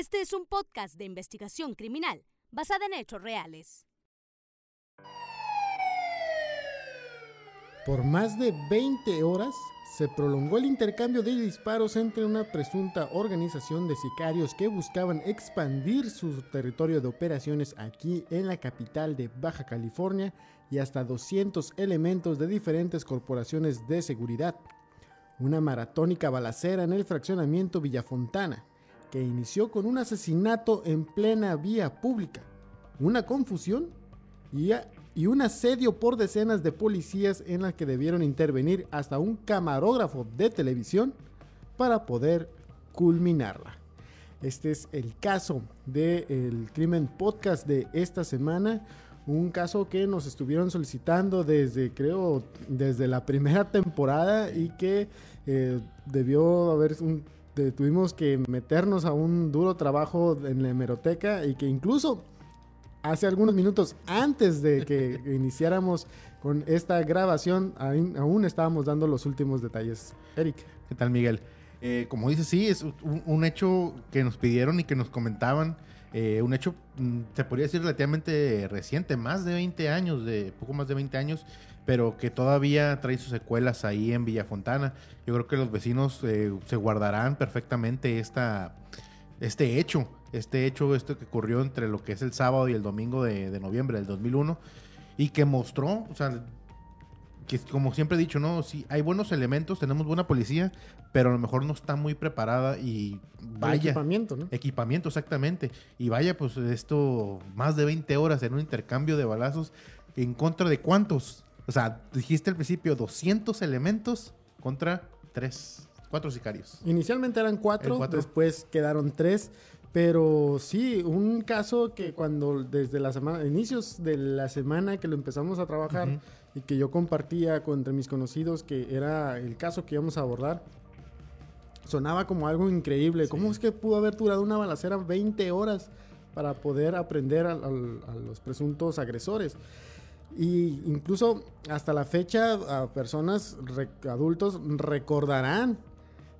Este es un podcast de investigación criminal basada en hechos reales. Por más de 20 horas se prolongó el intercambio de disparos entre una presunta organización de sicarios que buscaban expandir su territorio de operaciones aquí en la capital de Baja California y hasta 200 elementos de diferentes corporaciones de seguridad. Una maratónica balacera en el fraccionamiento Villafontana, que inició con un asesinato en plena vía pública, una confusión y, un asedio por decenas de policías en la que debieron intervenir hasta un camarógrafo de televisión para poder culminarla. Este es el caso del crimen podcast de esta semana. Un caso que nos estuvieron solicitando desde, creo, desde la primera temporada y que eh, debió haber un, tuvimos que meternos a un duro trabajo en la hemeroteca y que incluso hace algunos minutos antes de que iniciáramos con esta grabación, aún, estábamos dando los últimos detalles. Eric. ¿Qué tal, Miguel? Eh, como dices, sí, es un, hecho que nos pidieron y que nos comentaban. Eh, un hecho, mm, se podría decir, relativamente reciente, más de 20 años, de poco más de 20 años, pero que todavía trae sus secuelas ahí en Villafontana. Yo creo que los vecinos eh, se guardarán perfectamente esta, este hecho este hecho, esto que ocurrió entre lo que es el sábado y el domingo de, noviembre del 2001 y que mostró, o sea, que como siempre he dicho, ¿no? Sí, hay buenos elementos, tenemos buena policía, pero a lo mejor no está muy preparada y vaya. equipamiento, ¿no? Equipamiento, exactamente. Y vaya, pues esto, más de 20 horas en un intercambio de balazos, ¿en contra de cuántos? O sea, dijiste al principio 200 elementos contra 3, 4 sicarios. Inicialmente eran 4, después quedaron 3. Pero sí, un caso que cuando desde la semana, inicios de la semana que lo empezamos a trabajar y que yo compartía con entre mis conocidos que era el caso que íbamos a abordar, sonaba como algo increíble. ¿Cómo es que pudo haber durado una balacera 20 horas para poder aprender a, los presuntos agresores? Y incluso hasta la fecha, a personas adultos recordarán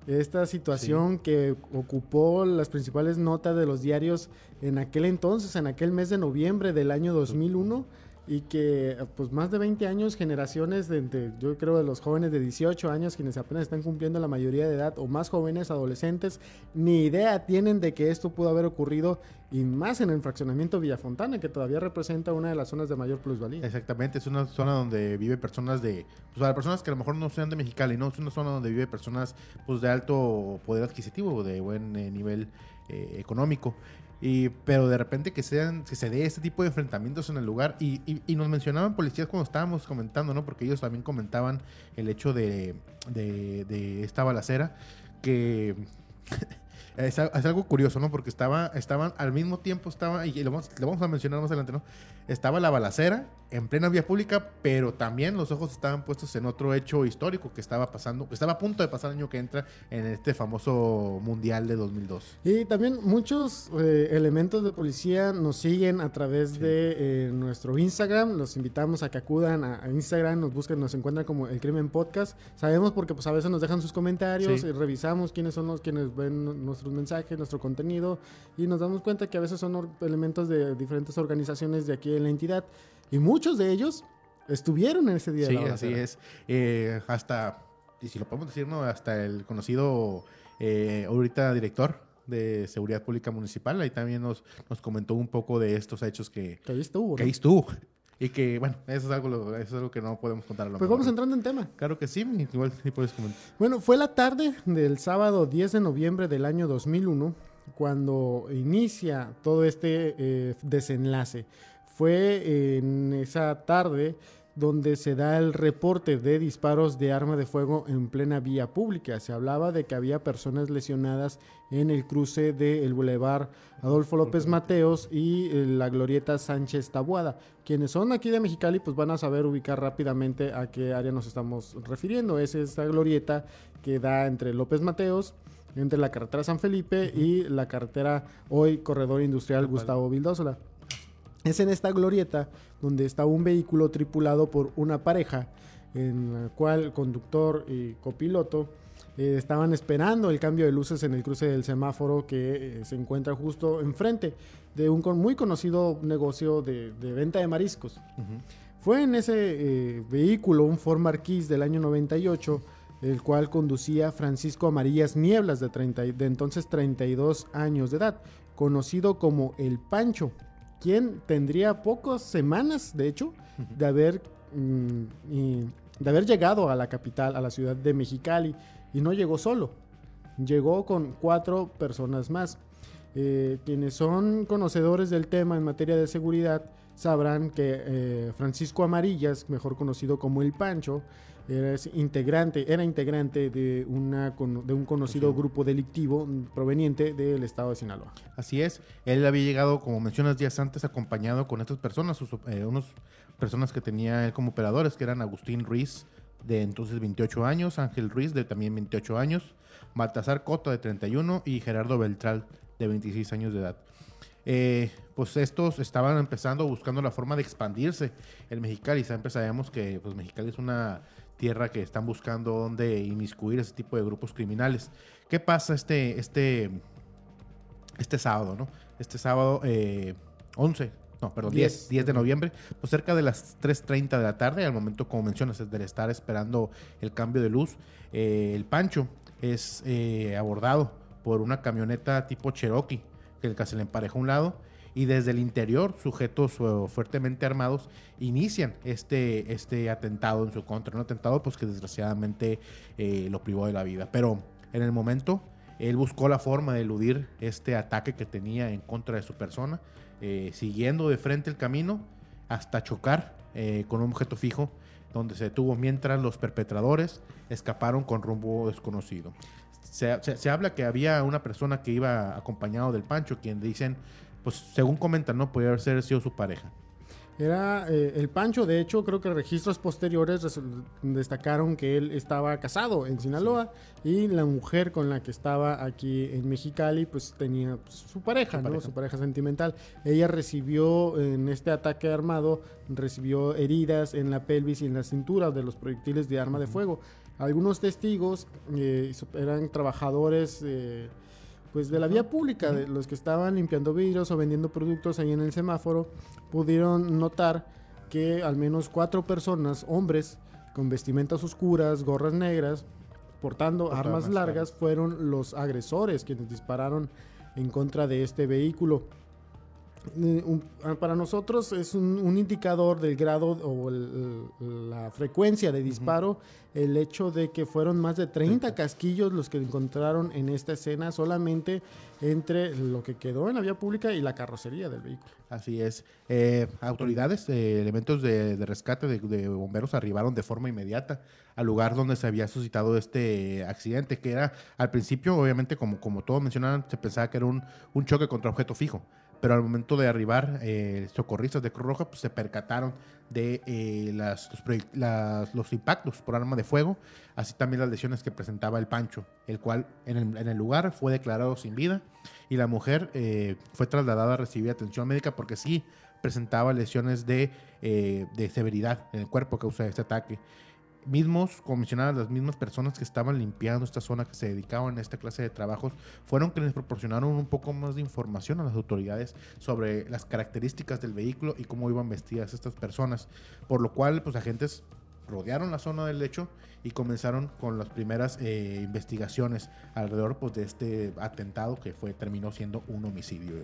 esta situación que ocupó las principales notas de los diarios en aquel entonces, en aquel mes de noviembre del año 2001 y que pues más de 20 años, generaciones de, yo creo de los jóvenes de 18 años quienes apenas están cumpliendo la mayoría de edad o más jóvenes, adolescentes, ni idea tienen de que esto pudo haber ocurrido y más en el fraccionamiento Villafontana, que todavía representa una de las zonas de mayor plusvalía. Exactamente, es una zona donde vive personas de, pues personas que a lo mejor no sean de Mexicali, ¿no? Es una zona donde vive personas pues de alto poder adquisitivo, de buen eh, nivel eh, económico. Y, pero de repente que, sean, que se dé este tipo de enfrentamientos en el lugar. Y, y, nos mencionaban policías cuando estábamos comentando, ¿no? Porque ellos también comentaban el hecho de, de, de esta balacera. Que es, algo curioso, ¿no? Porque estaba, estaban al mismo tiempo, estaba, y lo vamos a mencionar más adelante, ¿no? Estaba la balacera en plena vía pública, pero también los ojos estaban puestos en otro hecho histórico que estaba pasando, que estaba a punto de pasar el año que entra en este famoso Mundial de 2002. Y también muchos eh, elementos de policía nos siguen a través de eh, nuestro Instagram. Los invitamos a que acudan a, Instagram, nos busquen, nos encuentran como El Crimen Podcast. Sabemos porque pues a veces nos dejan sus comentarios y revisamos quiénes son los quienes ven nuestros mensajes, nuestro contenido y nos damos cuenta que a veces son elementos de diferentes organizaciones de aquí en la entidad. Y muchos de ellos estuvieron en ese día. Sí, así es. Eh, hasta, y si lo podemos decir, ¿no? Hasta el conocido eh, ahorita director de Seguridad Pública Municipal, ahí también nos, nos comentó un poco de estos hechos que, que ahí estuvo. Que ahí estuvo. Y que, bueno, eso es algo, eso es algo que no podemos contar a lo Pues vamos entrando en tema. Claro que sí, igual sí puedes comentar. Bueno, fue la tarde del sábado 10 de noviembre del año 2001 cuando inicia todo este eh, desenlace. Fue en esa tarde donde se da el reporte de disparos de arma de fuego en plena vía pública. Se hablaba de que había personas lesionadas en el cruce del Boulevard Adolfo López Mateos y eh, la glorieta Sánchez Tabuada. Quienes son aquí de Mexicali pues van a saber ubicar rápidamente a qué área nos estamos refiriendo. Es esta glorieta que da entre López Mateos, entre la carretera San Felipe y la carretera hoy Corredor Industrial Gustavo Vildósola. Es en esta glorieta donde está un vehículo tripulado por una pareja, en la cual conductor y copiloto eh, estaban esperando el cambio de luces en el cruce del semáforo que eh, se encuentra justo enfrente de un con- muy conocido negocio de, de venta de mariscos. Fue en ese eh, vehículo, un Ford Marquis del año 98, el cual conducía Francisco Amarillas Nieblas, de, 30 y- de entonces 32 años de edad, conocido como El Pancho, quien tendría pocas semanas, de hecho, de haber, mm, y- de haber llegado a la capital, a la ciudad de Mexicali, y no llegó solo, llegó con cuatro personas más. Eh, quienes son conocedores del tema en materia de seguridad sabrán que eh, Francisco Amarillas, mejor conocido como El Pancho, era integrante, era integrante de, una, de un conocido grupo delictivo proveniente del estado de Sinaloa. Así es, él había llegado, como mencionas días antes, acompañado con estas personas, sus, eh, unos personas que tenía él como operadores, que eran Agustín Ruiz, de entonces 28 años, Ángel Ruiz, de también 28 años, Baltasar Cota, de 31, y Gerardo Beltral, de 26 años de edad. Eh, pues estos estaban empezando, buscando la forma de expandirse en Mexicali. Siempre sabemos que pues, Mexicali es una tierra que están buscando dónde inmiscuir ese tipo de grupos criminales. ¿Qué pasa este, este, este sábado, ¿no? Este sábado eh, 11, no, perdón, 10, 10. 10 de noviembre, pues cerca de las 3.30 de la tarde, al momento, como mencionas, de estar esperando el cambio de luz, eh, el Pancho es eh, abordado por una camioneta tipo Cherokee, que el que se le empareja a un lado, y desde el interior, sujetos eh, fuertemente armados, inician este, este atentado en su contra. Un atentado pues que desgraciadamente eh, lo privó de la vida. Pero en el momento, él buscó la forma de eludir este ataque que tenía en contra de su persona, eh, siguiendo de frente el camino hasta chocar eh, con un objeto fijo donde se detuvo mientras los perpetradores escaparon con rumbo desconocido. Se, se- se habla que había una persona que iba acompañado del Pancho, quien dicen, pues según comentan, no podía haber sido su pareja. Era eh, el Pancho, de hecho, creo que registros posteriores destacaron que él estaba casado en Sinaloa y la mujer con la que estaba aquí en Mexicali, pues tenía pues, su pareja, Su ¿no? pareja. Su pareja sentimental. Ella recibió en este ataque armado, recibió heridas en la pelvis y en la cintura de los proyectiles de arma de fuego. Algunos testigos eh, eran trabajadores eh, pues de la vía pública, de los que estaban limpiando vidrios o vendiendo productos ahí en el semáforo, pudieron notar que al menos cuatro personas, hombres, con vestimentas oscuras, gorras negras, portando armas largas. fueron los agresores quienes dispararon en contra de este vehículo. Eh, ah, para nosotros es un, un indicador del grado o el- la frecuencia de disparo el hecho de que fueron más de 30 casquillos los que encontraron en esta escena solamente entre lo que quedó en la vía pública y la carrocería del vehículo. Así es. Eh, autoridades, eh, elementos de, de rescate de, de bomberos arribaron de forma inmediata al lugar donde se había suscitado este accidente, que era al principio, obviamente, como, como todos mencionaban, se pensaba que era un, un choque contra objeto fijo. Pero al momento de arribar, eh, socorristas de Cruz Roja pues, se percataron de eh, los, impactos por arma de fuego, así también las lesiones que presentaba el Pancho, el cual en el, lugar fue declarado sin vida y la mujer eh, fue trasladada a recibir atención médica porque sí presentaba lesiones de, eh, de severidad en el cuerpo a causa este ataque. Mismos, mencionaban, las mismas personas que estaban limpiando esta zona, que se dedicaban a esta clase de trabajos, fueron quienes proporcionaron un poco más de información a las autoridades sobre las características del vehículo y cómo iban vestidas estas personas. Por lo cual, pues agentes rodearon la zona del hecho y comenzaron con las primeras eh, investigaciones alrededor pues, de este atentado que fue terminó siendo un homicidio.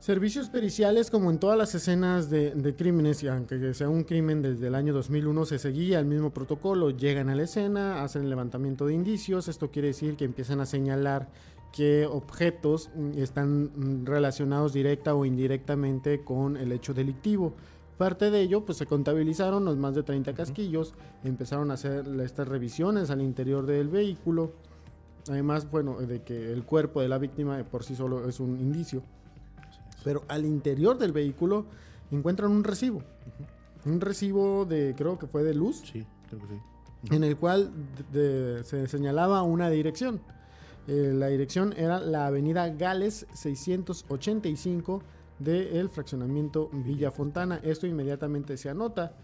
Servicios periciales, como en todas las escenas de, de crímenes, y aunque sea un crimen desde el año 2001, se seguía el mismo protocolo. Llegan a la escena, hacen el levantamiento de indicios. Esto quiere decir que empiezan a señalar qué objetos mm, están mm, relacionados directa o indirectamente con el hecho delictivo. Parte de ello, pues se contabilizaron los más de 30 casquillos, empezaron a hacer estas revisiones al interior del vehículo. Además, bueno, de que el cuerpo de la víctima por sí solo es un indicio. Pero al interior del vehículo encuentran un recibo. Un recibo de, creo que fue de luz, Sí, creo que sí. en el cual de- de- se señalaba una dirección. Eh, la dirección era la avenida Gales 685 del fraccionamiento Villa Fontana. Esto inmediatamente se anota.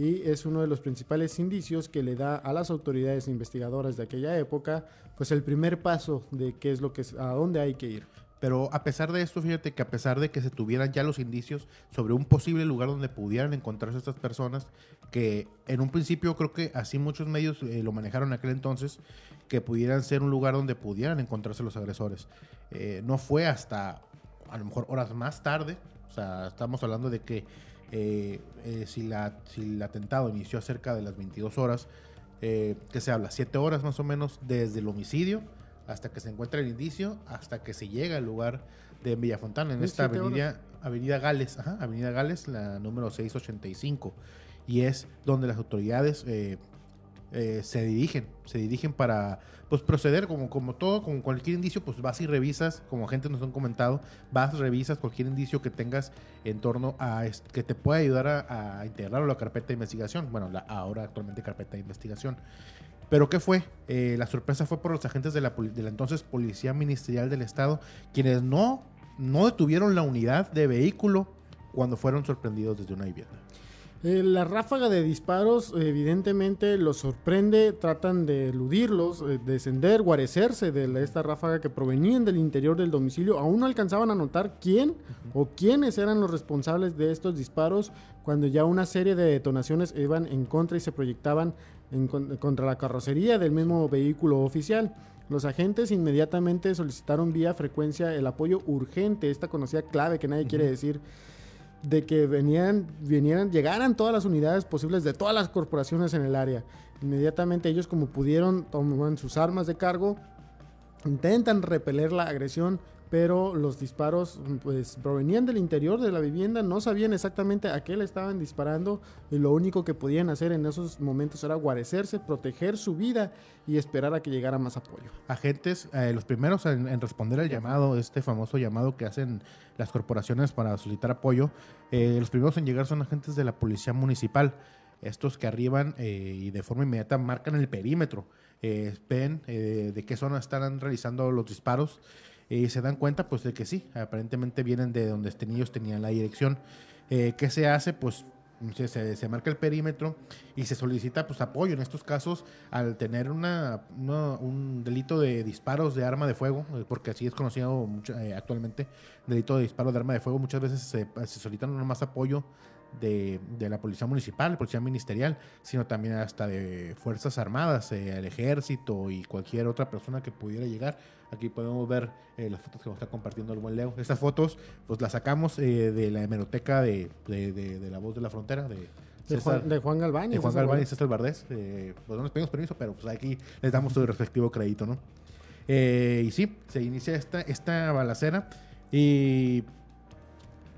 y es uno de los principales indicios que le da a las autoridades investigadoras de aquella época pues el primer paso de qué es lo que es, a dónde hay que ir. Pero a pesar de esto, fíjate que a pesar de que se tuvieran ya los indicios sobre un posible lugar donde pudieran encontrarse estas personas, que en un principio creo que así muchos medios eh, lo manejaron aquel entonces, que pudieran ser un lugar donde pudieran encontrarse los agresores. Eh, no fue hasta a lo mejor horas más tarde, o sea, estamos hablando de que eh, si, la, si el atentado inició cerca de las 22 horas, que se habla, 7 horas más o menos desde el homicidio hasta que se encuentra el indicio, hasta que se llega al lugar de Villafontana, en esta avenida, avenida Gales, Avenida Gales, la número 685. Y es donde las autoridades eh, eh, se dirigen, se dirigen para pues proceder como, como todo, como cualquier indicio, pues vas y revisas, como gente nos han comentado, vas, revisas cualquier indicio que tengas en torno a que te pueda ayudar a, a integrarlo a la carpeta de investigación, bueno, la ahora actualmente carpeta de investigación. Pero ¿qué fue? Eh, la sorpresa fue por los agentes de la, de la, entonces Policía Ministerial del Estado, quienes no, no detuvieron la unidad de vehículo cuando fueron sorprendidos desde una vivienda. Eh, la ráfaga de disparos evidentemente los sorprende, tratan de eludirlos, eh, descender, guarecerse de esta ráfaga que provenían del interior del domicilio. Aún no alcanzaban a notar quién o quiénes eran los responsables de estos disparos cuando ya una serie de detonaciones iban en contra y se proyectaban contra la carrocería del mismo vehículo oficial. Los agentes inmediatamente solicitaron vía frecuencia el apoyo urgente, esta conocida clave que nadie quiere decir, de que venían, vinieran, llegaran todas las unidades posibles de todas las corporaciones en el área. Inmediatamente ellos como pudieron toman sus armas de cargo, intentan repeler la agresión, pero los disparos pues provenían del interior de la vivienda, no sabían exactamente a qué le estaban disparando y lo único que podían hacer en esos momentos era guarecerse, proteger su vida y esperar a que llegara más apoyo. Agentes, eh, los primeros en, responder al llamado, este famoso llamado que hacen las corporaciones para solicitar apoyo, eh, los primeros en llegar son agentes de la policía municipal, estos que arriban eh, y de forma inmediata marcan el perímetro, ven de qué zona están realizando los disparos y se dan cuenta pues de que sí, aparentemente vienen de donde este, ellos tenían la dirección. Eh, ¿Qué se hace? Pues se, marca el perímetro y se solicita pues apoyo en estos casos al tener una, un delito de disparos de arma de fuego, eh, porque así es conocido mucho, eh, actualmente, delito de disparo de arma de fuego, muchas veces se, se solicitan más apoyo de, la policía municipal, policía ministerial, sino también hasta de fuerzas armadas, el ejército y cualquier otra persona que pudiera llegar Aquí podemos ver eh, las fotos que nos está compartiendo el buen Leo. Estas fotos, pues las sacamos eh, de la hemeroteca de, La Voz de la Frontera, de, de, Juan, Galván. De Juan Galván y César Bardés. Eh, pues no les pedimos permiso, pero pues aquí les damos su respectivo crédito, ¿no? y sí, se inicia esta, esta balacera y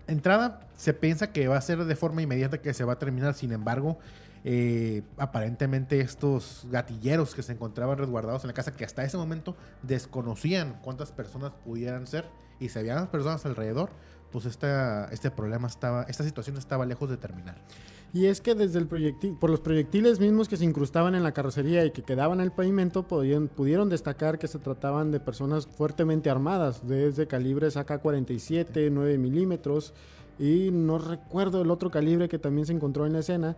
entrada se piensa que va a ser de forma inmediata que se va a terminar, sin embargo, eh, aparentemente estos gatilleros que se encontraban resguardados en la casa, que hasta ese momento desconocían cuántas personas pudieran ser y si había personas alrededor, pues esta, este problema estaba, esta situación estaba lejos de terminar. Y es que desde el proyectil, por los proyectiles mismos que se incrustaban en la carrocería y que quedaban en el pavimento, podían, pudieron destacar que se trataban de personas fuertemente armadas, desde calibres AK-47, 9 milímetros, y no recuerdo el otro calibre que también se encontró en la escena,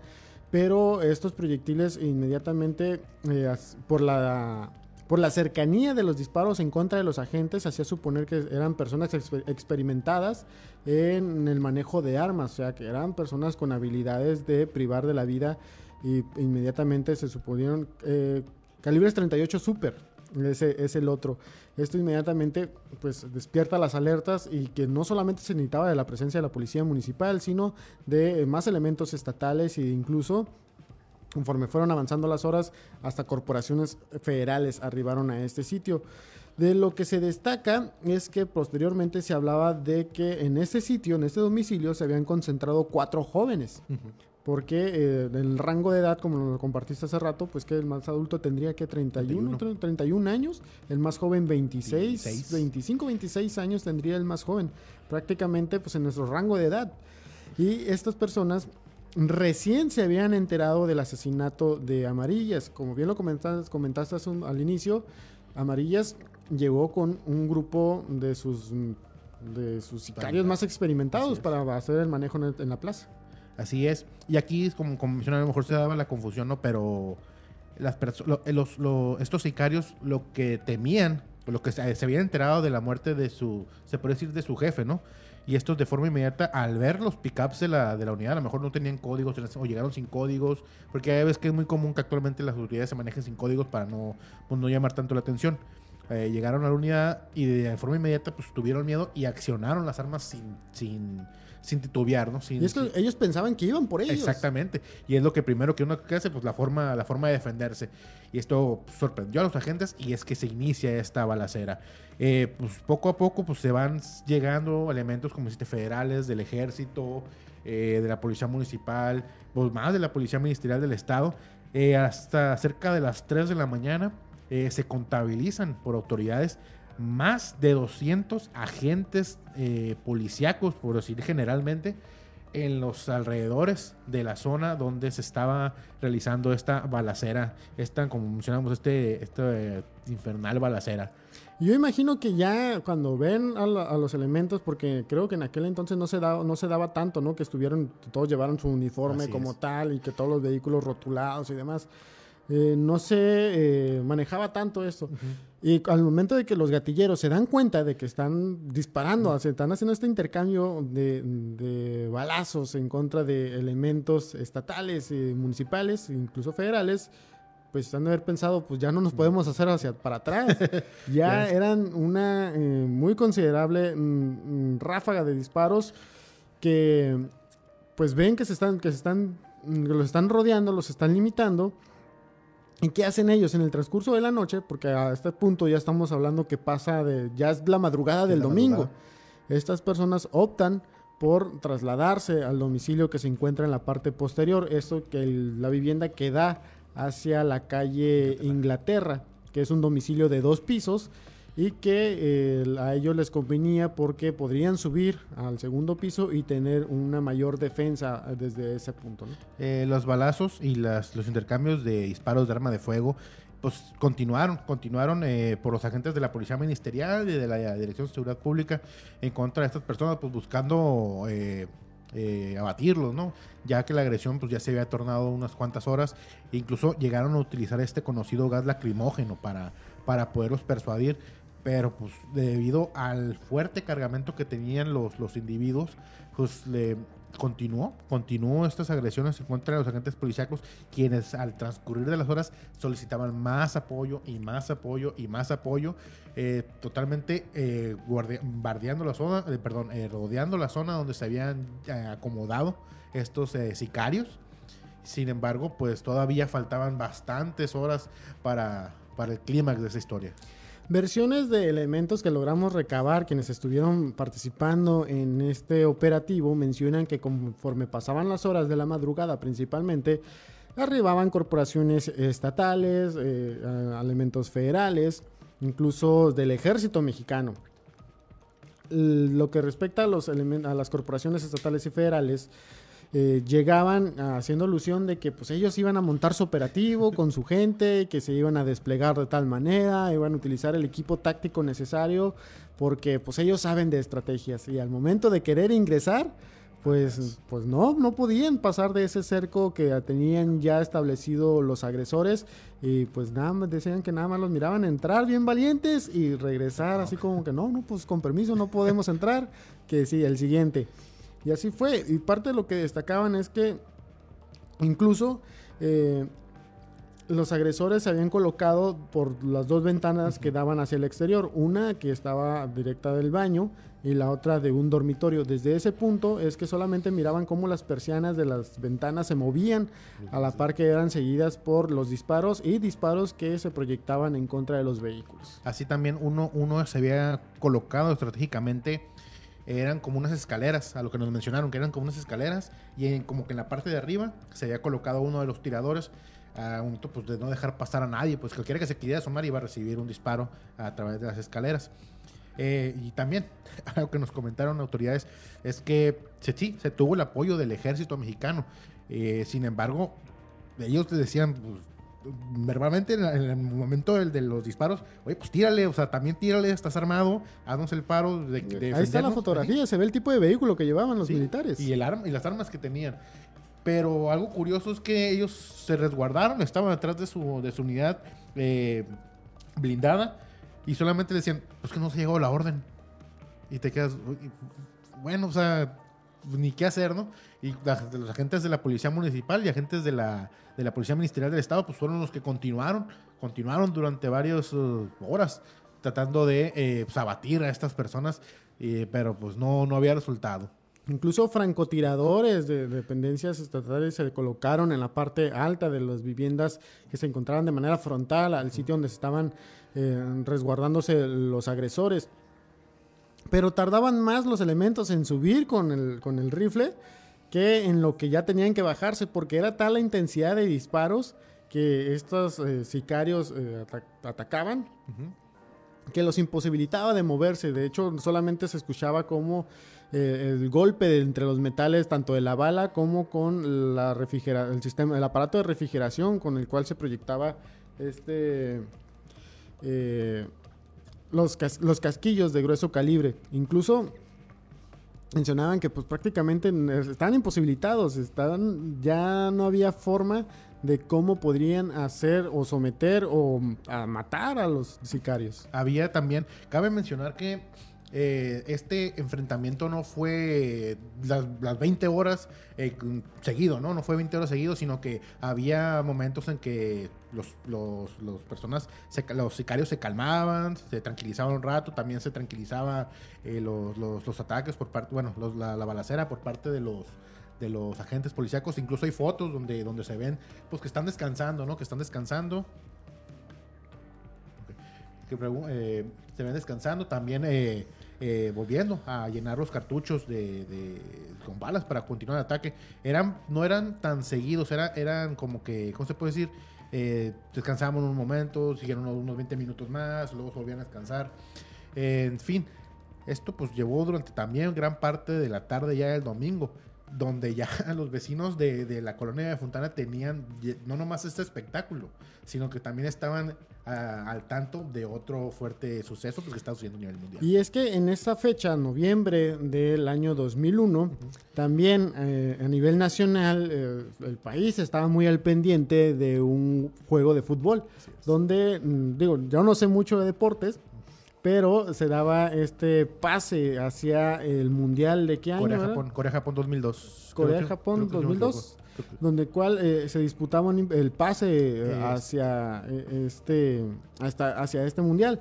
pero estos proyectiles inmediatamente, eh, por, la, por la cercanía de los disparos en contra de los agentes, hacía suponer que eran personas experimentadas en el manejo de armas, o sea, que eran personas con habilidades de privar de la vida y inmediatamente se suponieron eh, calibres 38 super, ese es el otro. Esto inmediatamente pues despierta las alertas y que no solamente se necesitaba de la presencia de la policía municipal, sino de más elementos estatales e incluso conforme fueron avanzando las horas, hasta corporaciones federales arribaron a este sitio. De lo que se destaca es que posteriormente se hablaba de que en este sitio, en este domicilio, se habían concentrado cuatro jóvenes porque eh, el rango de edad, como lo compartiste hace rato, pues que el más adulto tendría que 31, 31, años, el más joven 26, 25, 26 años tendría el más joven, prácticamente pues en nuestro rango de edad. Y estas personas recién se habían enterado del asesinato de Amarillas, como bien lo comentaste, comentaste al inicio, Amarillas llegó con un grupo de sus de sus sicarios más experimentados para hacer el manejo en la plaza. Así es. Y aquí, como, como mencioné, a lo mejor se daba la confusión, ¿no? Pero las los, estos sicarios lo que temían, lo que se, se, habían enterado de la muerte de su, se puede decir, de su jefe, ¿no? Y estos de forma inmediata, al ver los pickups de la, de la unidad, a lo mejor no tenían códigos o llegaron sin códigos, porque hay veces que es muy común que actualmente las autoridades se manejen sin códigos para no, pues, no llamar tanto la atención. Eh, llegaron a la unidad y de forma inmediata pues tuvieron miedo y accionaron las armas sin, sin, sin titubear, ¿no? Sin, y es que ellos pensaban que iban por ellos. Exactamente. Y es lo que primero que uno hace, pues la forma, la forma de defenderse. Y esto sorprendió a los agentes y es que se inicia esta balacera. Eh, pues poco a poco pues se van llegando elementos como dijiste federales, del ejército, eh, de la policía municipal, pues más de la policía ministerial del estado. hasta cerca de las 3 de la mañana eh, se contabilizan por autoridades más de 200 agentes eh, policíacos, por decir generalmente, en los alrededores de la zona donde se estaba realizando esta balacera, esta, como mencionamos, este, este infernal balacera. Yo imagino que ya cuando ven a, los elementos, porque creo que en aquel entonces no se daba, no se daba tanto, ¿no? Que estuvieron, todos llevaron su uniforme como tal y que todos los vehículos rotulados y demás. Eh, no se eh, manejaba tanto esto. Y al momento de que los gatilleros se dan cuenta de que están disparando, están haciendo este intercambio de, balazos en contra de elementos estatales, y municipales, incluso federales, pues han de haber pensado, pues ya no nos podemos hacer hacia para atrás. ya eran una eh, muy considerable mm, mm, ráfaga de disparos que pues ven que se están, que se están, mm, los están rodeando, los están limitando ¿Y qué hacen ellos en el transcurso de la noche? Porque a este punto ya estamos hablando que pasa de, ya es la madrugada del domingo. Estas personas optan por trasladarse al domicilio que se encuentra en la parte posterior. Esto que la vivienda que da hacia la calle Inglaterra, que es un domicilio de dos pisos y que eh, a ellos les convenía porque podrían subir al segundo piso y tener una mayor defensa desde ese punto. Eh, los balazos y las, los intercambios de disparos de arma de fuego pues continuaron, continuaron eh, por los agentes de la Policía Ministerial y de la Dirección de Seguridad Pública en contra de estas personas, pues buscando abatirlos, ¿no? Ya que la agresión pues ya se había tornado unas cuantas horas, incluso llegaron a utilizar este conocido gas lacrimógeno para, para poderlos persuadir pero pues debido al fuerte cargamento que tenían los, los individuos, pues le continuó, continuó estas agresiones en contra de los agentes policíacos, quienes al transcurrir de las horas solicitaban más apoyo y más apoyo y más apoyo, eh, totalmente eh, la zona, eh, perdón, rodeando la zona donde se habían acomodado estos sicarios. Sin embargo, pues todavía faltaban bastantes horas para, para el clímax de esa historia. Versiones de elementos que logramos recabar, quienes estuvieron participando en este operativo, mencionan que conforme pasaban las horas de la madrugada principalmente, arribaban corporaciones estatales, eh, elementos federales, incluso del ejército mexicano. Lo que respecta a, los a las corporaciones estatales y federales, eh, llegaban haciendo alusión de que pues ellos iban a montar su operativo con su gente, que se iban a desplegar de tal manera, iban a utilizar el equipo táctico necesario, porque pues ellos saben de estrategias. Y al momento de querer ingresar, pues, pues no, no podían pasar de ese cerco que tenían ya establecido los agresores. Y pues nada más decían que nada más los miraban entrar bien valientes y regresar así como que no, no, pues con permiso no podemos entrar, que sí, el siguiente. Y así fue. Y parte de lo que destacaban es que incluso eh, los agresores se habían colocado por las dos ventanas que daban hacia el exterior. Una que estaba directa del baño y la otra de un dormitorio. Desde ese punto es que solamente miraban cómo las persianas de las ventanas se movían a la par que eran seguidas por los disparos y disparos que se proyectaban en contra de los vehículos. Así también uno, uno se había colocado estratégicamente eran como unas escaleras, a lo que nos mencionaron, que eran como unas escaleras, y como que en la parte de arriba se había colocado uno de los tiradores a un pues, de no dejar pasar a nadie, pues cualquiera que se quisiera asomar iba a recibir un disparo a través de las escaleras. Eh, y también, algo que nos comentaron autoridades, es que sí, se tuvo el apoyo del ejército mexicano. Eh, sin embargo, ellos decían, pues, verbalmente en, el momento del, de los disparos, oye, pues tírale, o sea, también tírale, estás armado, haznos el paro de, de Ahí está la fotografía, se ve el tipo de vehículo que llevaban los militares. Y, el arma, y las armas que tenían. Pero algo curioso es que ellos se resguardaron, estaban detrás de su, de su unidad eh, blindada y solamente decían, pues que no se llegó la orden. Y te quedas, bueno, o sea, ni qué hacer, ¿no? Y los agentes de la policía municipal y agentes de la, de la policía ministerial del estado, pues fueron los que continuaron, continuaron durante varias uh, horas tratando de eh, pues, abatir a estas personas, pero pues no, no había resultado. Incluso francotiradores de dependencias estatales se colocaron en la parte alta de las viviendas que se encontraban de manera frontal al sitio donde estaban eh, resguardándose los agresores. Pero tardaban más los elementos en subir con el, con el rifle que en lo que ya tenían que bajarse, porque era tal la intensidad de disparos que estos eh, sicarios eh, atacaban, que los imposibilitaba de moverse. De hecho, solamente se escuchaba como eh, el golpe entre los metales, tanto de la bala como con la refrigera el sistema, el aparato de refrigeración con el cual se proyectaba este los, los casquillos de grueso calibre. Incluso mencionaban que pues prácticamente estaban imposibilitados, estaban, ya no había forma de cómo podrían hacer o someter o a matar a los sicarios. Había también, cabe mencionar que eh, este enfrentamiento no fue las, las 20 horas eh, seguido, ¿no? No fue 20 horas seguido, sino que había momentos en que los, los, personas, los sicarios se calmaban, se tranquilizaban un rato, también se tranquilizaba eh, los, los, ataques por parte, bueno, la, la balacera por parte de los de los agentes policíacos, incluso hay fotos donde, donde se ven pues que están descansando, ¿no? Que están descansando. Que, se ven descansando, también eh, eh, volviendo a llenar los cartuchos de, con balas para continuar el ataque. Eran, no eran tan seguidos, era, eran como que, ¿cómo se puede decir? Eh, descansábamos un momento, siguieron unos, 20 minutos más, luego volvían a descansar. en fin, esto pues llevó durante también gran parte de la tarde ya del domingo donde ya los vecinos de, la colonia de Fontana tenían no nomás este espectáculo, sino que también estaban al tanto de otro fuerte suceso pues, que está sucediendo a nivel mundial. Y es que en esa fecha, noviembre del año 2001, también eh, a nivel nacional eh, el país estaba muy al pendiente de un juego de fútbol, donde, mm, digo, yo no sé mucho de deportes, pero se daba este pase hacia el Mundial de qué año? Corea-Japón, Corea-Japón 2002. Corea-Japón 2002, donde cual eh, se disputaba el pase hacia eh, este hasta hacia este Mundial.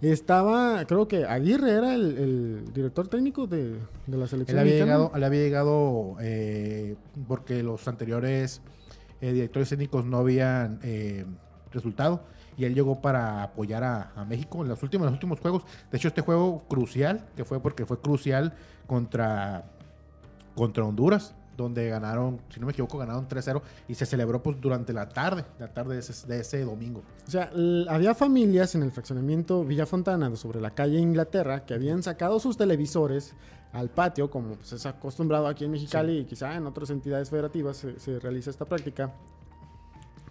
Estaba, creo que Aguirre era el, director técnico de, la selección. Él había llegado, él había llegado eh, porque los anteriores directores técnicos no habían resultado y él llegó para apoyar a, México en los últimos, los últimos juegos. De hecho, este juego crucial, que fue porque fue crucial contra, contra Honduras, donde ganaron, si no me equivoco, ganaron 3-0 y se celebró pues durante la tarde, la tarde de ese, de ese domingo. O sea, había familias en el fraccionamiento Villa Fontana sobre la calle Inglaterra que habían sacado sus televisores al patio, como pues, es acostumbrado aquí en Mexicali y quizá en otras entidades federativas se, se realiza esta práctica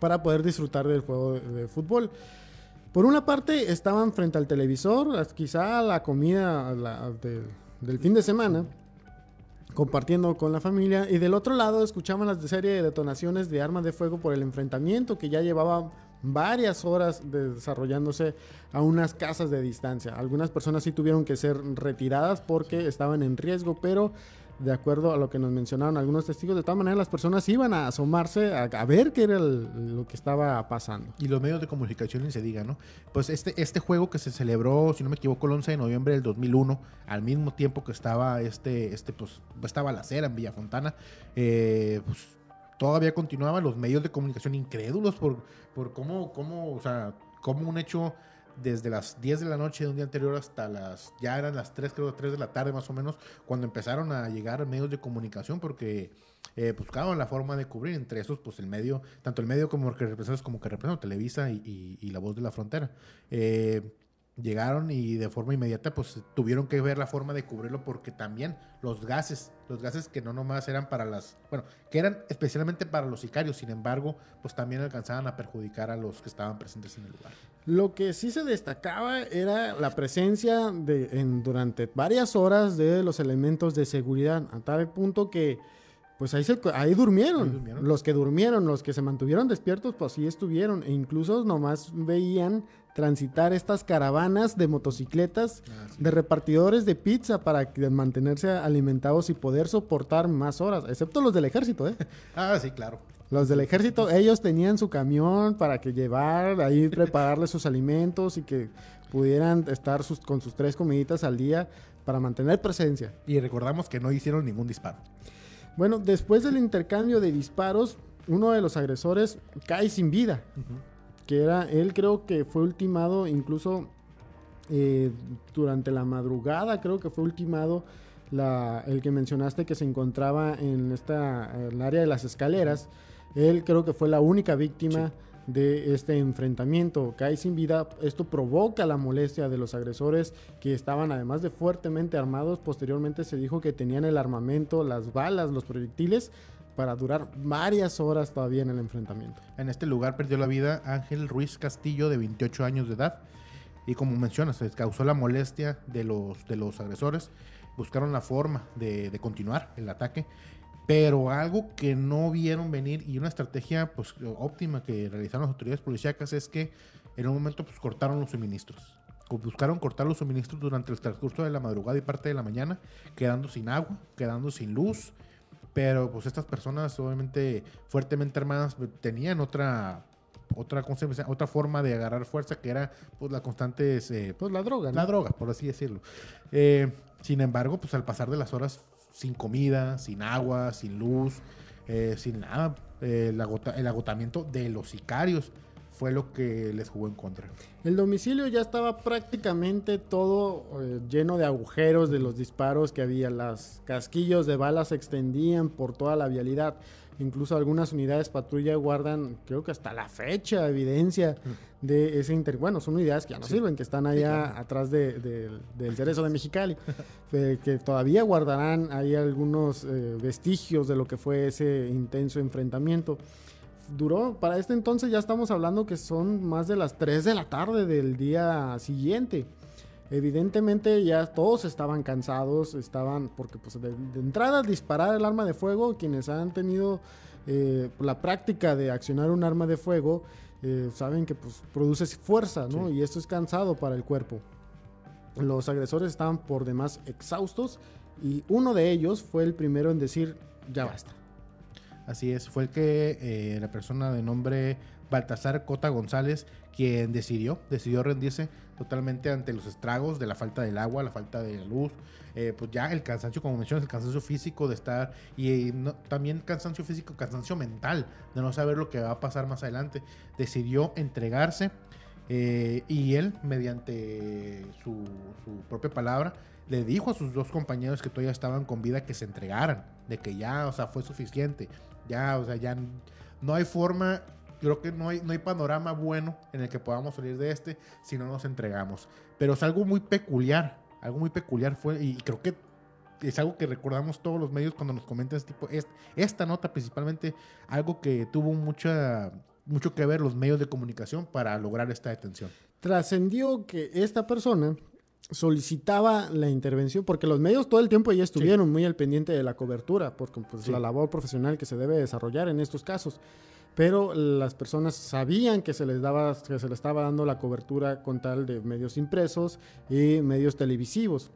para poder disfrutar del juego de, fútbol. Por una parte estaban frente al televisor, quizá la comida del fin de semana, compartiendo con la familia, y del otro lado escuchaban las serie de detonaciones de armas de fuego por el enfrentamiento que ya llevaba varias horas desarrollándose a unas casas de distancia. Algunas personas sí tuvieron que ser retiradas porque estaban en riesgo, pero de acuerdo a lo que nos mencionaron algunos testigos, de todas maneras las personas iban a asomarse a, ver qué era lo que estaba pasando. Y los medios de comunicación ni se diga, ¿no? Pues este, este juego que se celebró, si no me equivoco, el 11 de noviembre del 2001, al mismo tiempo que estaba este, este pues, estaba la cera en Villafontana, eh, pues todavía continuaban los medios de comunicación incrédulos por, por cómo, cómo, o sea, cómo un hecho desde las 10 de la noche de un día anterior hasta las, ya eran las 3, creo, 3 de la tarde más o menos, cuando empezaron a llegar medios de comunicación porque eh, buscaban la forma de cubrir, entre esos, pues el medio, tanto el medio como que representas como que representa Televisa y, La Voz de la Frontera. Eh, llegaron y de forma inmediata pues tuvieron que ver la forma de cubrirlo porque también los gases, los gases que no nomás eran para las, bueno, que eran especialmente para los sicarios, sin embargo, pues también alcanzaban a perjudicar a los que estaban presentes en el lugar. Lo que sí se destacaba era la presencia de, en, durante varias horas de los elementos de seguridad, a tal punto que pues ahí, se, ahí, durmieron. ahí durmieron. Los que durmieron, los que se mantuvieron despiertos, pues sí estuvieron. E incluso nomás veían transitar estas caravanas de motocicletas, ah, sí. de repartidores de pizza para mantenerse alimentados y poder soportar más horas, excepto los del ejército, ¿eh? Ah, sí, claro. Los del ejército, ellos tenían su camión para que llevar, ahí prepararles sus alimentos y que pudieran estar sus, con sus tres comiditas al día para mantener presencia. Y recordamos que no hicieron ningún disparo. Bueno, después del intercambio de disparos, uno de los agresores cae sin vida. Uh -huh que era, él creo que fue ultimado incluso eh, durante la madrugada, creo que fue ultimado la, el que mencionaste que se encontraba en esta, en el área de las escaleras. Él creo que fue la única víctima sí. de este enfrentamiento. Cae sin vida. Esto provoca la molestia de los agresores que estaban además de fuertemente armados. Posteriormente se dijo que tenían el armamento, las balas, los proyectiles para durar varias horas todavía en el enfrentamiento. En este lugar perdió la vida Ángel Ruiz Castillo, de 28 años de edad. Y como mencionas, se causó la molestia de los, de los agresores. Buscaron la forma de, de continuar el ataque. Pero algo que no vieron venir y una estrategia pues, óptima que realizaron las autoridades policíacas es que en un momento pues, cortaron los suministros. Buscaron cortar los suministros durante el transcurso de la madrugada y parte de la mañana, quedando sin agua, quedando sin luz, pero pues estas personas obviamente fuertemente armadas tenían otra otra otra forma de agarrar fuerza que era pues la constante eh, pues la droga ¿no? la droga por así decirlo. Eh, sin embargo pues al pasar de las horas sin comida sin agua sin luz eh, sin nada el, agota el agotamiento de los sicarios fue lo que les jugó en contra. El domicilio ya estaba prácticamente todo eh, lleno de agujeros de los disparos que había. Las casquillos de balas se extendían por toda la vialidad. Incluso algunas unidades patrulla guardan, creo que hasta la fecha, evidencia mm. de ese inter... Bueno, son unidades que ya no sí. sirven, que están allá sí, claro. atrás de, de, del cerezo de Mexicali, que, que todavía guardarán ahí algunos eh, vestigios de lo que fue ese intenso enfrentamiento duró, para este entonces ya estamos hablando que son más de las 3 de la tarde del día siguiente. Evidentemente ya todos estaban cansados, estaban, porque pues de, de entrada disparar el arma de fuego, quienes han tenido eh, la práctica de accionar un arma de fuego, eh, saben que pues produce fuerza, ¿no? Sí. Y esto es cansado para el cuerpo. Los agresores estaban por demás exhaustos y uno de ellos fue el primero en decir, ya basta. Así es, fue el que eh, la persona de nombre Baltasar Cota González quien decidió, decidió rendirse totalmente ante los estragos de la falta del agua, la falta de la luz, eh, pues ya el cansancio, como mencionas, el cansancio físico de estar y no, también cansancio físico, cansancio mental de no saber lo que va a pasar más adelante. Decidió entregarse eh, y él, mediante su, su propia palabra, le dijo a sus dos compañeros que todavía estaban con vida que se entregaran, de que ya, o sea, fue suficiente. Ya, o sea, ya no hay forma, creo que no hay, no hay panorama bueno en el que podamos salir de este si no nos entregamos. Pero es algo muy peculiar, algo muy peculiar fue, y creo que es algo que recordamos todos los medios cuando nos comentan este tipo, es, esta nota principalmente, algo que tuvo mucha, mucho que ver los medios de comunicación para lograr esta detención. Trascendió que esta persona solicitaba la intervención, porque los medios todo el tiempo ya estuvieron sí. muy al pendiente de la cobertura, porque pues, sí. la labor profesional que se debe desarrollar en estos casos. Pero las personas sabían que se les daba, que se les estaba dando la cobertura con tal de medios impresos y medios televisivos.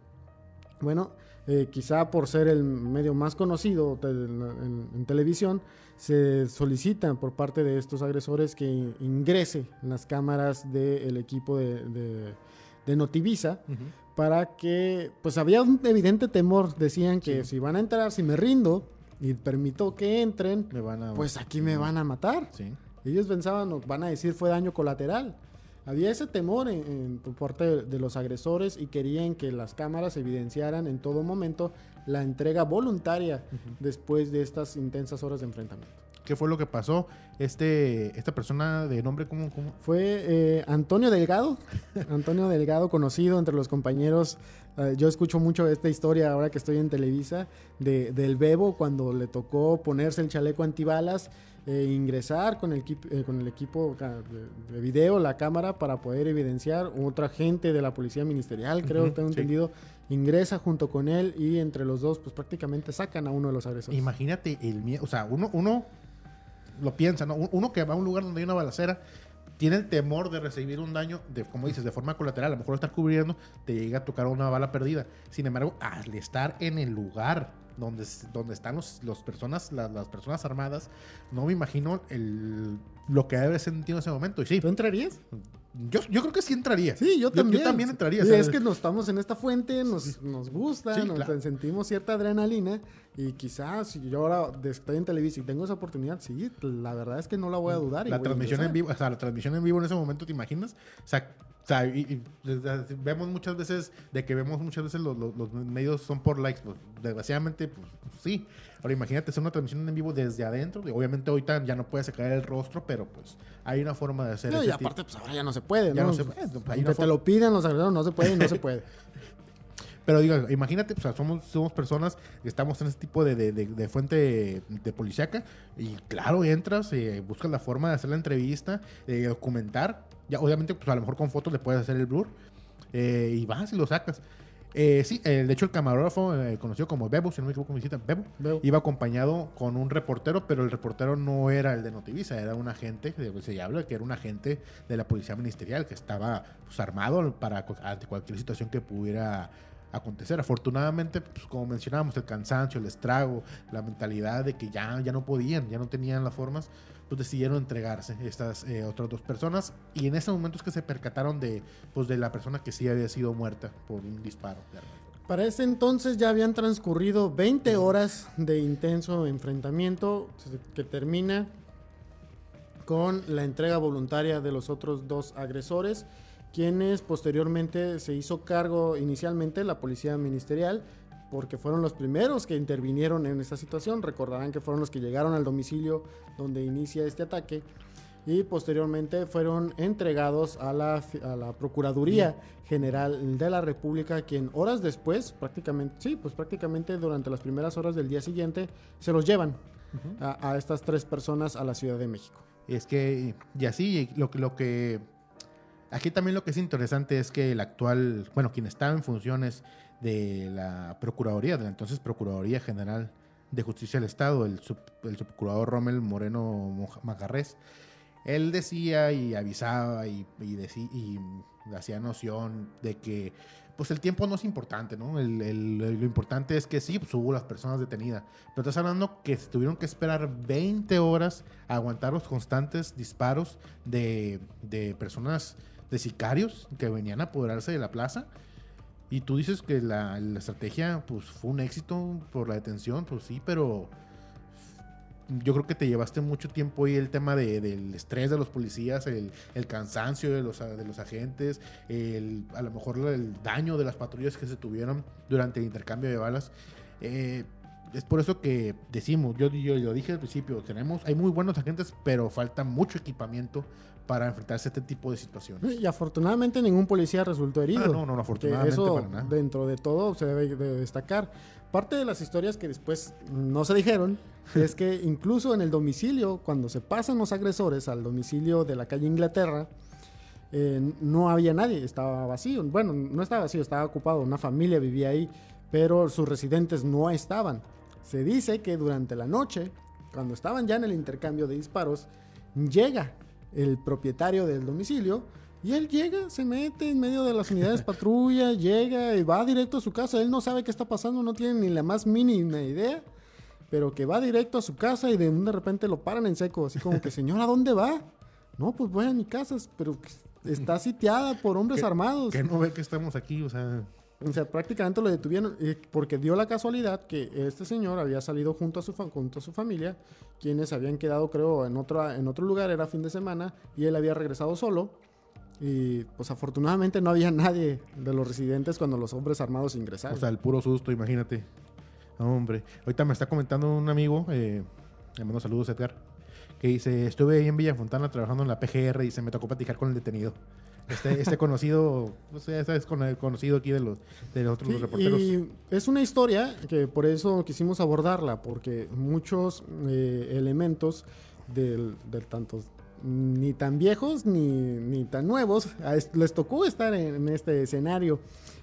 Bueno, eh, quizá por ser el medio más conocido en, en, televisión, se solicita por parte de estos agresores que ingrese en las cámaras del de equipo de, de de Notivisa uh -huh. para que, pues había un evidente temor, decían que sí. si van a entrar, si me rindo y permito que entren, a... pues aquí me van a matar. Sí. Ellos pensaban, van a decir fue daño colateral. Había ese temor en, en, por parte de, de los agresores y querían que las cámaras evidenciaran en todo momento la entrega voluntaria uh -huh. después de estas intensas horas de enfrentamiento. Qué fue lo que pasó. Este, esta persona de nombre, ¿cómo? cómo? Fue eh, Antonio Delgado, Antonio Delgado, conocido entre los compañeros. eh, yo escucho mucho esta historia ahora que estoy en Televisa, de, del Bebo cuando le tocó ponerse el chaleco antibalas, eh, ingresar con el, eh, con el equipo de, de video, la cámara, para poder evidenciar. Otra gente de la Policía Ministerial, creo, Ujú, tengo sí. entendido, ingresa junto con él y entre los dos, pues prácticamente sacan a uno de los agresores. Imagínate el miedo, o sea, uno, uno lo piensa, ¿no? Un- Uno que va a un lugar donde hay una balacera, tiene el temor de recibir un daño, de, como dices, de forma colateral, a lo mejor estar cubriendo, te llega a tocar una bala perdida. Sin embargo, al estar en el lugar donde, donde están los, los personas, las, las personas armadas, no me imagino el, lo que debe sentido en ese momento. Y sí, ¿Tú entrarías? yo, yo creo que sí entraría. Sí, yo también. Yo, también entraría. ¿sabes? es que nos estamos en esta fuente, nos, nos gusta, Sí, nos claro. sentimos cierta adrenalina y quizás si yo ahora estoy en Televisa y tengo esa oportunidad, sí, la verdad es que no la voy a dudar. y la transmisión en vivo, o sea, la transmisión en vivo en ese momento, ¿te imaginas? O sea, o sea, y- y vemos muchas veces, de que vemos muchas veces los, los- los medios son por likes, pues desgraciadamente, pues sí. Ahora imagínate hacer una transmisión en vivo desde adentro, y obviamente ahorita ya no puedes sacar el rostro, pero pues hay una forma de hacer No, ese y tipo- aparte, pues ahora ya no se puede, Ya ¿no? no se puede, pues, te lo pidan los agresores, no se puede y no se puede. Pero digo, imagínate, o sea, somos, somos personas que estamos en ese tipo de, de- de- de fuente de policíaca y claro, entras, eh, buscas la forma de hacer la entrevista, de documentar. Ya, obviamente, pues a lo mejor con fotos le puedes hacer el blur eh, y vas y lo sacas. Eh, sí, eh, de hecho el camarógrafo, eh, conocido como Bebo, si no me equivoco, me visita, Bebo, Bebo. iba acompañado con un reportero, pero el reportero no era el de Notivisa, era un agente, de- se habla que era un agente de la Policía Ministerial que estaba pues, armado para ante cualquier situación que pudiera acontecer. Afortunadamente, pues, como mencionábamos, el cansancio, el estrago, la mentalidad de que ya, ya no podían, ya no tenían las formas, pues decidieron entregarse estas eh, otras dos personas y en ese momento es que se percataron de, pues, de la persona que sí había sido muerta por un disparo. Para ese entonces ya habían transcurrido 20 horas de intenso enfrentamiento que termina con la entrega voluntaria de los otros dos agresores, quienes posteriormente se hizo cargo inicialmente la policía ministerial, porque fueron los primeros que intervinieron en esta situación. Recordarán que fueron los que llegaron al domicilio donde inicia este ataque y posteriormente fueron entregados a la, fi- a la Procuraduría General de la República, quien horas después, prácticamente, sí, pues prácticamente durante las primeras horas del día siguiente, se los llevan a, a estas tres personas a la Ciudad de México. Es que, y así, lo, lo que. Aquí también lo que es interesante es que el actual, bueno, quien estaba en funciones de la Procuraduría, de la entonces Procuraduría General de Justicia del Estado, el, sub- el subprocurador Rommel Moreno Magarrés, él decía y avisaba y, y, y hacía noción de que pues el tiempo no es importante, ¿no? Lo importante es que sí, pues hubo las personas detenidas, pero estás hablando que tuvieron que esperar 20 horas a aguantar los constantes disparos de personas, de sicarios que venían a apoderarse de la plaza. Y tú dices que la, la estrategia pues fue un éxito por la detención, pues sí, pero yo creo que te llevaste mucho tiempo ahí el tema de- del estrés de los policías, el, el cansancio de los, de los agentes, el, a lo mejor el daño de las patrullas que se tuvieron durante el intercambio de balas. Eh, es por eso que decimos, yo, yo lo dije al principio, tenemos, hay muy buenos agentes, pero falta mucho equipamiento para enfrentarse a este tipo de situaciones. Y afortunadamente ningún policía resultó herido. Ah, no, no, no, afortunadamente eso para nada. dentro de todo se debe de destacar. Parte de las historias que después no se dijeron es que incluso en el domicilio, cuando se pasan los agresores al domicilio de la calle Inglaterra, eh, no había nadie, estaba vacío. Bueno, no estaba vacío, estaba ocupado, una familia vivía ahí, pero sus residentes no estaban. Se dice que durante la noche, cuando estaban ya en el intercambio de disparos, llega el propietario del domicilio y él llega, se mete en medio de las unidades patrulla, llega y va directo a su casa. Él no sabe qué está pasando, no tiene ni la más mínima idea, pero que va directo a su casa y de, de repente lo paran en seco, así como que, señor, ¿a dónde va? No, pues voy a mi casa, pero está sitiada por hombres Que- armados. Que no ve que estamos aquí, o sea... O sea, prácticamente lo detuvieron eh, porque dio la casualidad que este señor había salido junto a su, junto a su familia, quienes habían quedado, creo, en otro, en otro lugar, era fin de semana, y él había regresado solo. Y pues afortunadamente no había nadie de los residentes cuando los hombres armados ingresaron. O sea, el puro susto, imagínate. Hombre, ahorita me está comentando un amigo, eh, le mando saludos, Edgar. que dice, estuve ahí en Villa Fontana trabajando en la PGR y se me tocó platicar con el detenido. Este, este conocido, no sé, este es con- conocido aquí de los, de los otros Sí, reporteros. y es una historia que por eso quisimos abordarla, porque muchos eh, elementos del, del tanto ni tan viejos ni, ni tan nuevos les tocó estar en, en este escenario.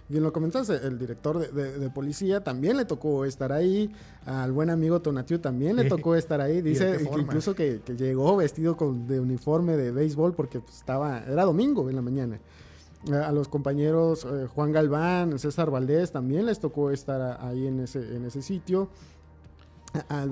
Bien lo comentaste, el director de, de- de policía también le tocó estar ahí, al buen amigo Tonatiu también le tocó estar ahí, ¿Y de dice que incluso que, que llegó vestido con, de uniforme de béisbol porque pues, estaba, era domingo en la mañana. A los compañeros eh, Juan Galván, César Valdés, también les tocó estar a- ahí en ese, en ese sitio. A-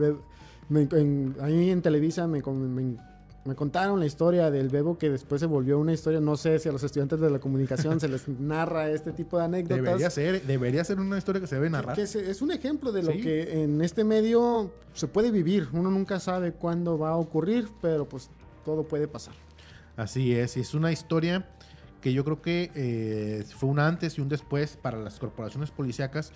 me- en- ahí en Televisa me, me- me contaron la historia del Bebo que después se volvió una historia, no sé si a los estudiantes de la comunicación se les narra este tipo de anécdotas. Debería ser, debería ser una historia que se debe narrar. Que es, es un ejemplo de lo Sí. que en este medio se puede vivir. Uno nunca sabe cuándo va a ocurrir, pero pues todo puede pasar. Así es, y es una historia que yo creo que eh, fue un antes y un después para las corporaciones policíacas.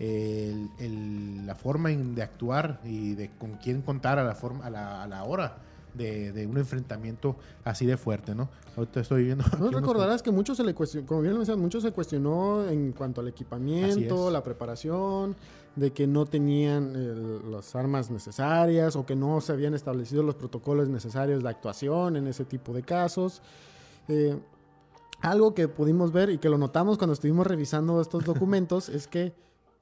el- el- la forma de actuar y de con quién contar a la, forma, a la, a la hora de, de un enfrentamiento así de fuerte, ¿no? Ahorita estoy viendo... No unos- recordarás que mucho se le cuestionó, como bien lo decías, mucho se cuestionó en cuanto al equipamiento, la preparación, de que no tenían las armas necesarias o que no se habían establecido los protocolos necesarios de actuación en ese tipo de casos. Eh, algo que pudimos ver y que lo notamos cuando estuvimos revisando estos documentos es que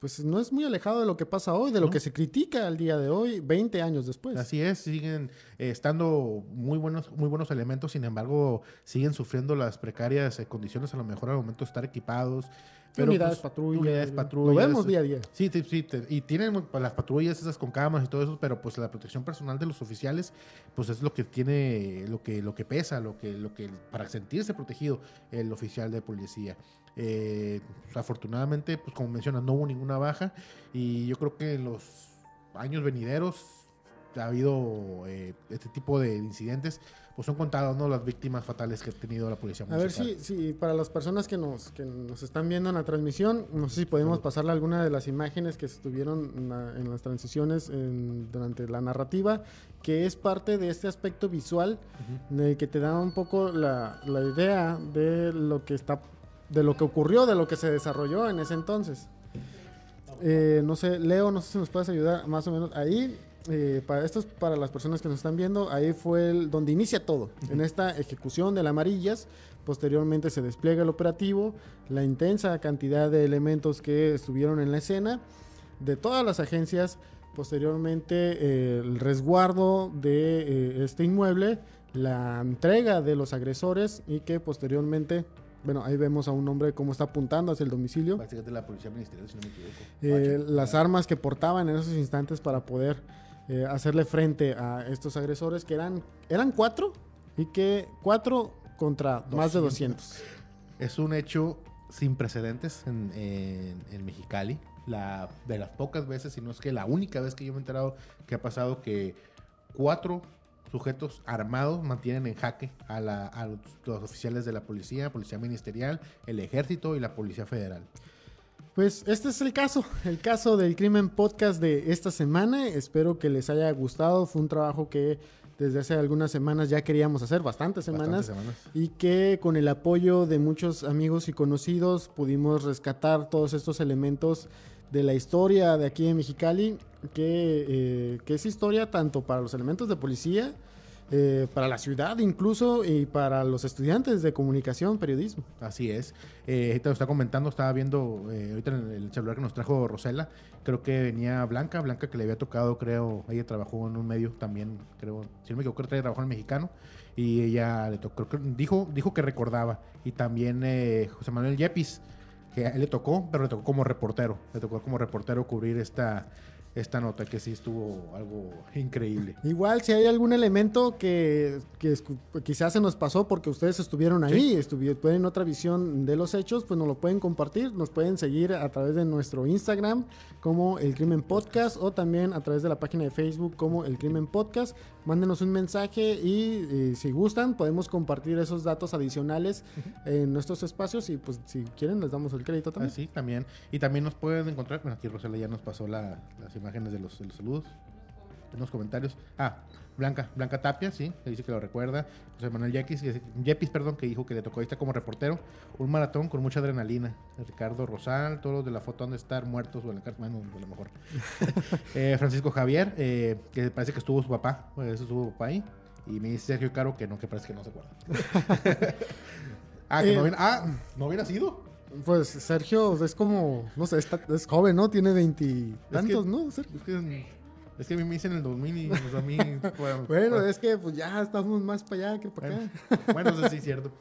pues no es muy alejado de lo que pasa hoy, de lo No. que se critica al día de hoy, 20 años después. Así es, siguen eh, estando muy buenos, muy buenos elementos, sin embargo, siguen sufriendo las precarias eh, condiciones a lo mejor al momento de estar equipados. Pero, unidades pues, patrullas. unidades Lo patrullas. vemos día a día. Sí, sí, sí, y tienen pues, las patrullas esas con cámaras y todo eso, pero pues la protección personal de los oficiales, pues es lo que tiene, lo que, lo que pesa, lo que, lo que, para sentirse protegido el oficial de policía. Eh, afortunadamente, pues como mencionas, no hubo ninguna baja y yo creo que en los años venideros ha habido eh, este tipo de incidentes, pues son contados, ¿no? Las víctimas fatales que ha tenido la policía A ver municipal. si, si para las personas que nos, que nos están viendo en la transmisión, no sé si podemos pasarle alguna de las imágenes que estuvieron en, la- en las transiciones en- durante la narrativa, que es parte de este aspecto visual, en el que te da un poco la, la idea de lo que está, de lo que ocurrió, de lo que se desarrolló en ese entonces. Eh, no sé, Leo, no sé si nos puedes ayudar más o menos ahí. Eh, para esto es para las personas que nos están viendo, ahí fue el, donde inicia todo, en esta ejecución de la amarillas. Posteriormente se despliega el operativo, la intensa cantidad de elementos que estuvieron en la escena, de todas las agencias. Posteriormente eh, el resguardo de eh, este inmueble, la entrega de los agresores y que posteriormente, bueno, ahí vemos a un hombre cómo está apuntando hacia el domicilio. De la policía ministerial, si no me equivoco. Eh, las armas que portaban en esos instantes para poder eh, hacerle frente a estos agresores que eran eran cuatro y que cuatro contra más de 200 Es un hecho sin precedentes en, en- en Mexicali. La, de las pocas veces, si no es que la única vez que yo me he enterado que ha pasado que cuatro sujetos armados mantienen en jaque a, la- a los, los oficiales de la policía, policía ministerial, el ejército y la policía federal. Pues este es el caso, el caso del crimen podcast de esta semana. Espero que les haya gustado. Fue un trabajo que desde hace algunas semanas ya queríamos hacer, bastantes semanas. Bastantes semanas. y que con el apoyo de muchos amigos y conocidos pudimos rescatar todos estos elementos de la historia de aquí en Mexicali, que, eh, que es historia tanto para los elementos de policía, eh, para la ciudad incluso y para los estudiantes de comunicación, periodismo. Así es. Eh, ahorita lo está comentando, estaba viendo eh, ahorita en el celular que nos trajo Rosela. Creo que venía Blanca, Blanca que le había tocado, creo, ella trabajó en un medio también, creo, si no me equivoco, trabajó en el mexicano. Y ella le tocó, dijo, dijo que recordaba. Y también eh, José Manuel Yepis, que a él le tocó, pero le tocó como reportero. Le tocó como reportero cubrir esta, esta nota, que sí estuvo algo increíble. Igual si hay algún elemento que, que quizás se nos pasó porque ustedes estuvieron ahí, estuvi- tienen otra visión de los hechos, pues nos lo pueden compartir, nos pueden seguir a través de nuestro Instagram como El Crimen Podcast o también a través de la página de Facebook como El Crimen Podcast. Mándenos un mensaje y, si gustan podemos compartir esos datos adicionales en nuestros espacios y pues si quieren les damos el crédito también. Así también. Y también nos pueden encontrar, bueno, aquí Rosela ya nos pasó la- las imágenes de los, de los saludos. unos comentarios. Ah, Blanca, Blanca Tapia, sí, que dice que lo recuerda. José Manuel Yepis, Yepis, perdón, que dijo que le tocó ahí está como reportero. Un maratón con mucha adrenalina. Ricardo Rosal, todos los de la foto han de estar muertos o en la cárcel, bueno, a lo mejor. Eh, Francisco Javier, eh, que parece que estuvo su papá, pues, estuvo su papá ahí. Y me dice Sergio Caro que no, que parece que no se acuerda. ah, que Eh, no hubiera, ah, no hubiera sido. Pues Sergio es como, no sé, está- es joven, ¿no? Tiene veintitantos, ¿no? Sergio? Es que, es que a mí me dicen en el 2000 y pues, a mí... bueno, Bueno, es que pues ya estamos más para allá que para acá. bueno, eso sí es cierto.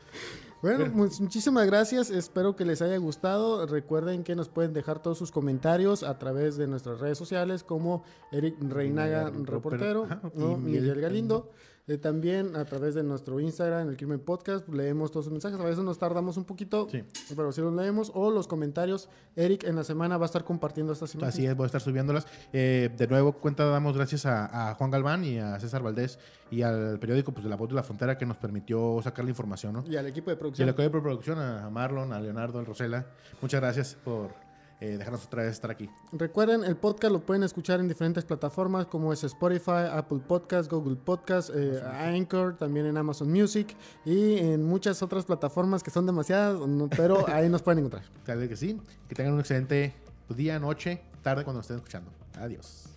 Bueno, pues, muchísimas gracias. Espero que les haya gustado. Recuerden que nos pueden dejar todos sus comentarios a través de nuestras redes sociales como Eric Reinaga, reportero, Ajá, y Miguel Galindo. Eh, también a través de nuestro Instagram, el Crimen Podcast, leemos todos sus mensajes. A veces nos tardamos un poquito, Sí. pero sí los leemos. O los comentarios. Eric en la semana va a estar compartiendo estas imágenes. Así es, voy a estar subiéndolas. Eh, de nuevo, cuenta damos gracias a, a Juan Galván y a César Valdés y al periódico pues, de La Voz de la Frontera que nos permitió sacar la información, ¿no? Y al equipo de Y producción. al equipo de producción, a Marlon, a Leonardo, a Rosela. Muchas gracias por eh, dejarnos otra vez estar aquí. Recuerden, el podcast lo pueden escuchar en diferentes plataformas como es Spotify, Apple Podcast, Google Podcast, eh, Anchor, también en Amazon Music y en muchas otras plataformas que son demasiadas, pero ahí nos pueden encontrar. Vez que sí. Que tengan un excelente día, noche, tarde cuando nos estén escuchando. Adiós.